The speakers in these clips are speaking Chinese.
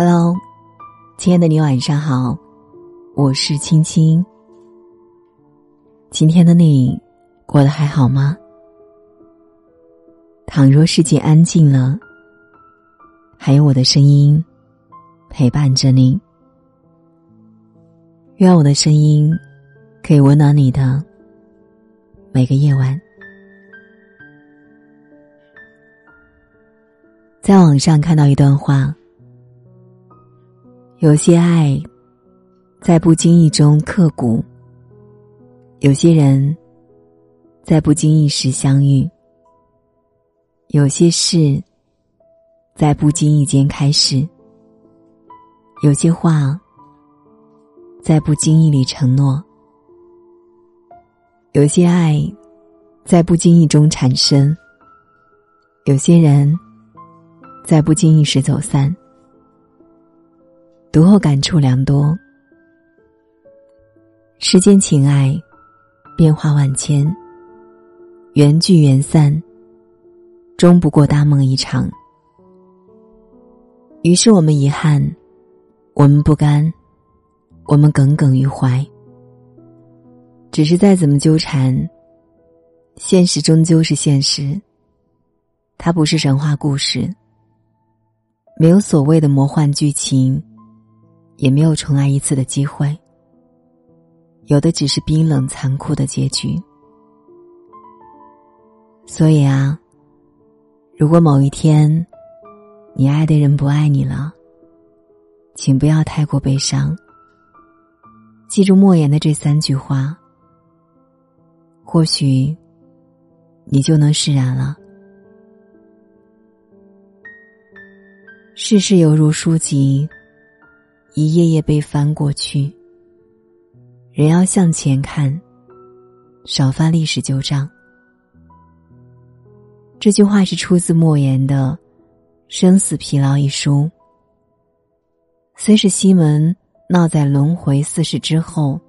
Hello，亲爱的你晚上好，我是青青。今天的你过得还好吗？倘若世界安静了，还有我的声音陪伴着你。愿我的声音可以温暖你的每个夜晚。在网上看到一段话。有些爱，在不经意中刻骨；有些人，在不经意时相遇；有些事，在不经意间开始；有些话，在不经意里承诺；有些爱，在不经意中产生；有些人，在不经意时走散。读后感触良多。世间情爱，变化万千，缘聚缘散，终不过大梦一场。于是我们遗憾，我们不甘，我们耿耿于怀。只是再怎么纠缠，现实终究是现实。它不是神话故事，没有所谓的魔幻剧情。也没有重来一次的机会，有的只是冰冷残酷的结局。所以啊，如果某一天，你爱的人不爱你了，请不要太过悲伤。记住莫言的这三句话，或许你就能释然了。世事犹如书籍。一页页被翻过去，人要向前看，少翻历史旧账。这句话是出自莫言的《生死疲劳》一书。虽是西门闹在轮回四世之后，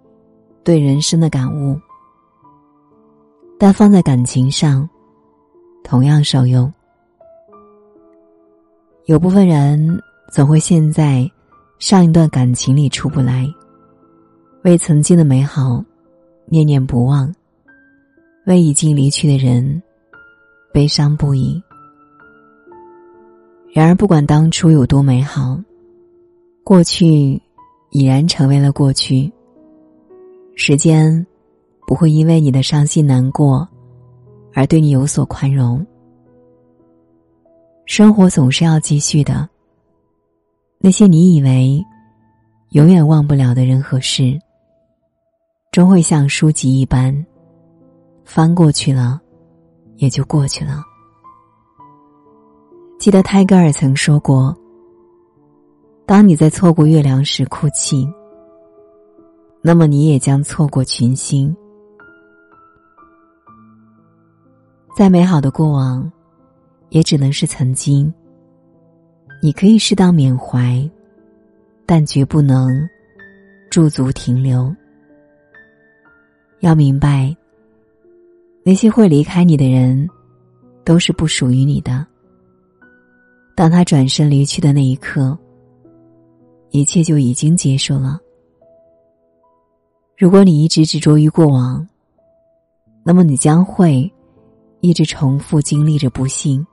对人生的感悟，但放在感情上，同样受用。有部分人总会陷在。上一段感情里出不来，为曾经的美好念念不忘，为已经离去的人悲伤不已。然而，不管当初有多美好，过去已然成为了过去。时间不会因为你的伤心难过而对你有所宽容。生活总是要继续的。那些你以为永远忘不了的人和事，终会像书籍一般翻过去了，也就过去了。记得泰戈尔曾说过：“当你在错过月亮时哭泣，那么你也将错过群星。”再美好的过往，也只能是曾经。你可以适当缅怀，但绝不能驻足停留。要明白，那些会离开你的人，都是不属于你的。当他转身离去的那一刻，一切就已经结束了。如果你一直执着于过往，那么你将会一直重复经历着不幸，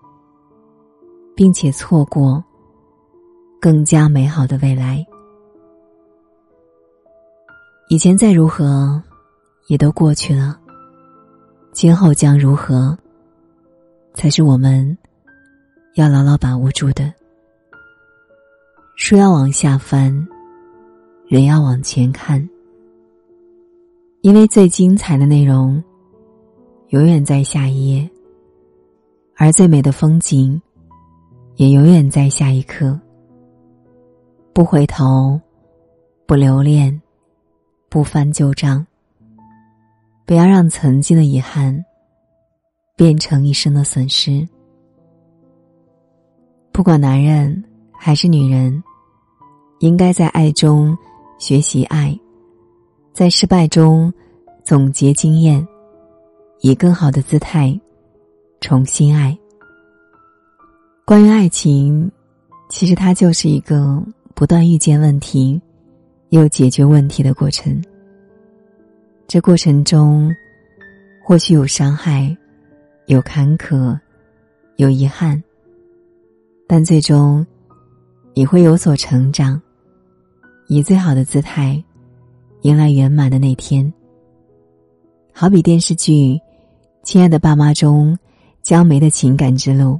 并且错过。更加美好的未来。以前再如何，也都过去了。今后将如何，才是我们要牢牢把握住的。书要往下翻，人要往前看。因为最精彩的内容，永远在下一页；而最美的风景，也永远在下一刻。不回头，不留恋，不翻旧账。不要让曾经的遗憾变成一生的损失。不管男人还是女人，应该在爱中学习爱，在失败中总结经验，以更好的姿态重新爱。关于爱情，其实它就是一个。不断遇见问题，又解决问题的过程。这过程中，或许有伤害，有坎坷，有遗憾，但最终，你会有所成长，以最好的姿态，迎来圆满的那天。好比电视剧《亲爱的爸妈》中，江梅的情感之路。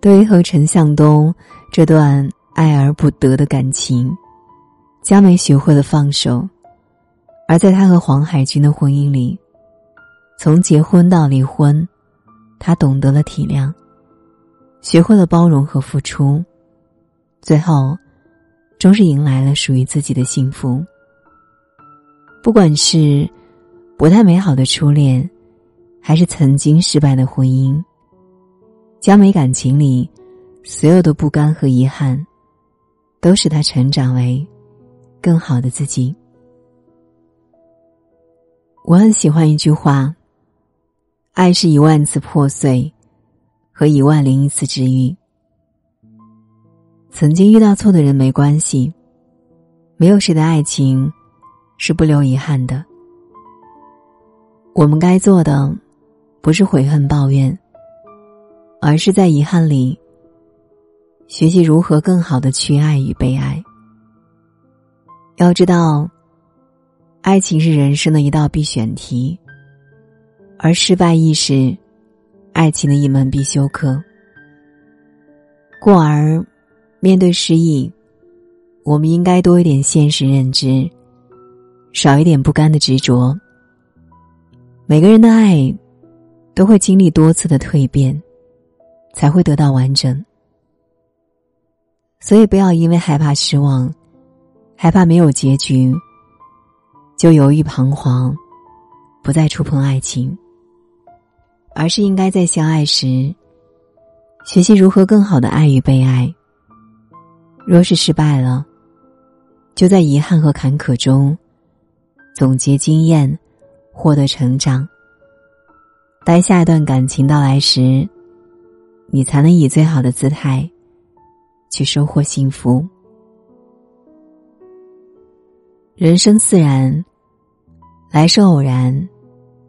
对于和陈向东这段爱而不得的感情，佳梅学会了放手。而在他和黄海军的婚姻里，从结婚到离婚，他懂得了体谅，学会了包容和付出，最后，终是迎来了属于自己的幸福。不管是不太美好的初恋，还是曾经失败的婚姻，佳美感情里所有的不甘和遗憾，都使他成长为更好的自己。我很喜欢一句话：“爱是一万次破碎，和一万零一次治愈。”曾经遇到错的人没关系，没有谁的爱情是不留遗憾的。我们该做的，不是悔恨抱怨，而是在遗憾里学习如何更好的去爱与被爱。要知道。爱情是人生的一道必选题，而失败亦是爱情的一门必修课。故而，面对失意，我们应该多一点现实认知，少一点不甘的执着。每个人的爱都会经历多次的蜕变，才会得到完整。所以，不要因为害怕失望，害怕没有结局。就犹豫彷徨，不再触碰爱情，而是应该在相爱时，学习如何更好的爱与被爱。若是失败了，就在遗憾和坎坷中总结经验，获得成长。待下一段感情到来时，你才能以最好的姿态去收获幸福。人生自然。来是偶然，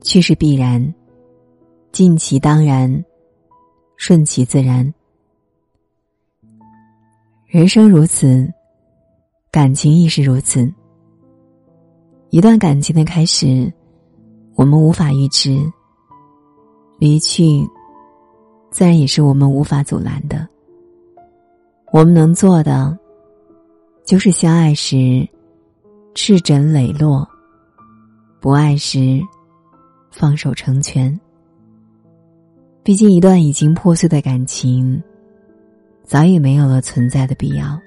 去是必然，尽其当然，顺其自然。人生如此，感情亦是如此。一段感情的开始，我们无法预知；离去，自然也是我们无法阻拦的。我们能做的，就是相爱时，赤枕磊落。不爱时，放手成全。毕竟，一段已经破碎的感情，早已没有了存在的必要。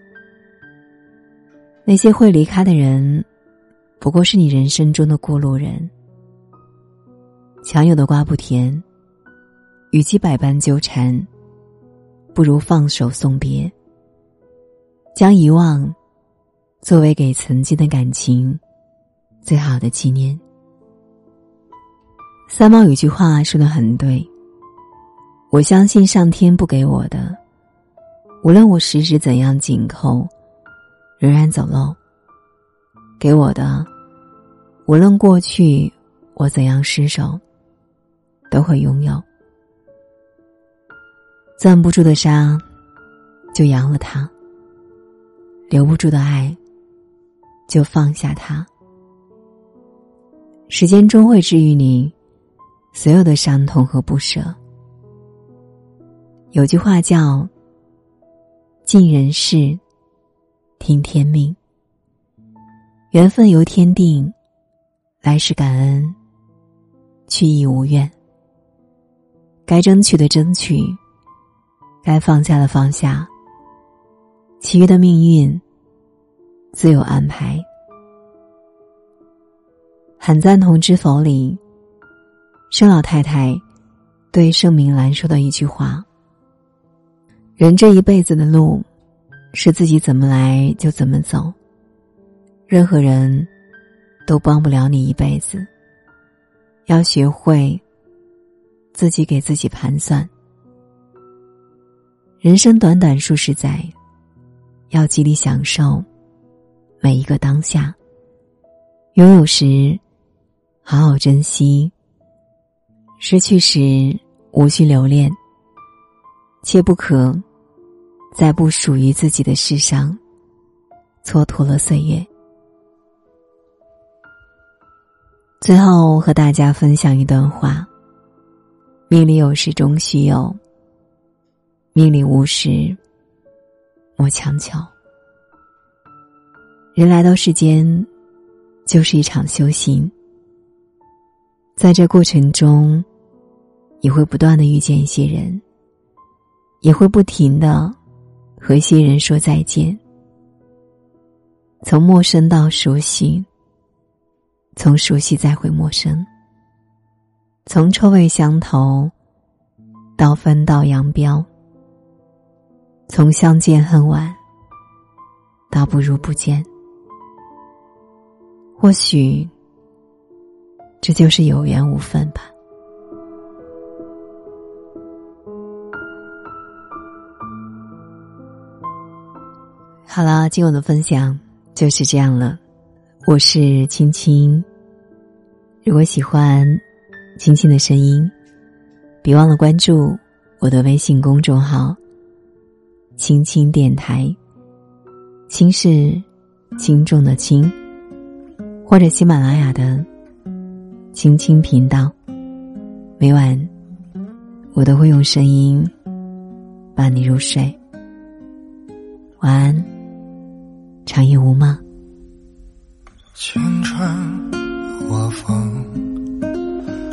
那些会离开的人，不过是你人生中的过路人。强扭的瓜不甜，与其百般纠缠，不如放手送别。将遗忘，作为给曾经的感情最好的纪念。三毛有句话说的很对。我相信上天不给我的，无论我十指怎样紧扣，仍然走漏；给我的，无论过去我怎样失手，都会拥有。攥不住的沙，就扬了它；留不住的爱，就放下它。时间终会治愈你。所有的伤痛和不舍，有句话叫“尽人事，听天命”。缘分由天定，来时感恩，去亦无怨。该争取的争取，该放下的放下，其余的命运自有安排。很赞同《知否》里。盛老太太对盛明兰说的一句话：“人这一辈子的路，是自己怎么来就怎么走。任何人都帮不了你一辈子。要学会自己给自己盘算。人生短短数十载，要极力享受每一个当下。拥有时，好好珍惜；失去时，无需留恋。切不可在不属于自己的事上蹉跎了岁月。最后和大家分享一段话：命里有时终须有，命里无时莫强求。人来到世间，就是一场修行。在这过程中，你会不断的遇见一些人，也会不停的和一些人说再见。从陌生到熟悉。从熟悉再回陌生，从臭味相投到分道扬镳，从相见恨晚到不如不见。或许，这就是有缘无分吧。好了，今晚的分享就是这样了。我是青青。如果喜欢青青的声音，别忘了关注我的微信公众号“青青电台”。青是轻重的轻，或者喜马拉雅的青青频道。每晚我都会用声音伴你入睡。晚安，长夜无梦。青春花风，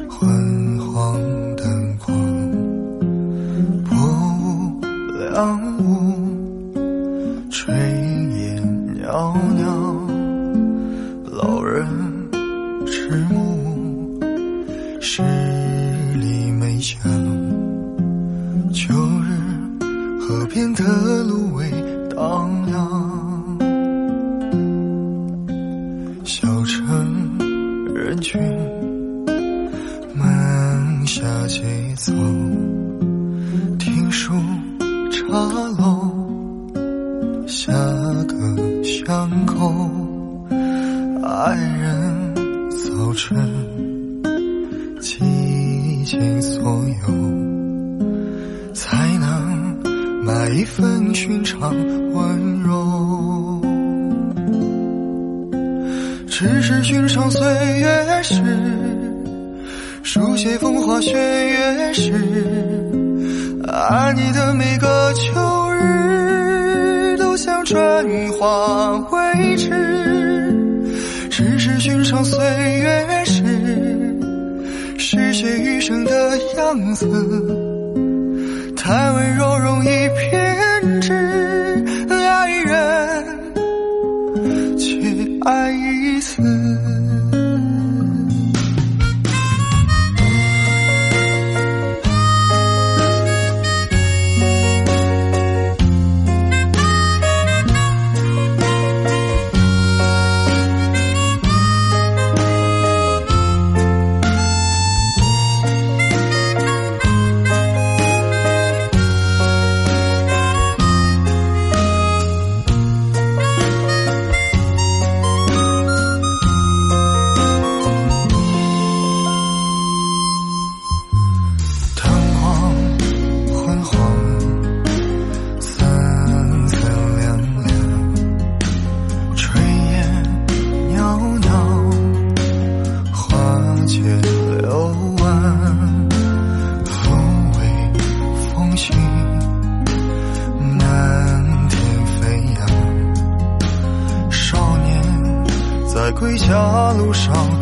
昏黄灯光，破屋凉屋，炊烟袅袅，迟暮，十里梅香，秋日河边的芦苇荡漾。小城人群慢下节奏，听书茶楼，下个巷口，爱人早晨倾尽所有，才能买一份寻常温柔。只是寻常岁月时，书写风花雪月时，爱你的每个秋日，都像春花未迟。寻常岁月时，诗写余生的样子，太温柔容易偏的路上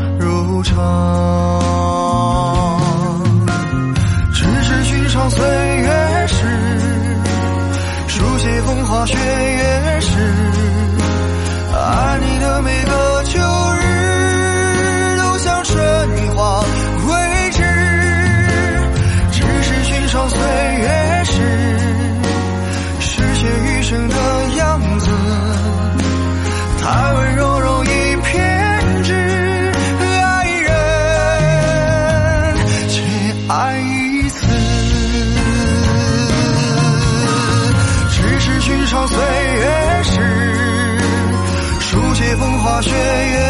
风花雪月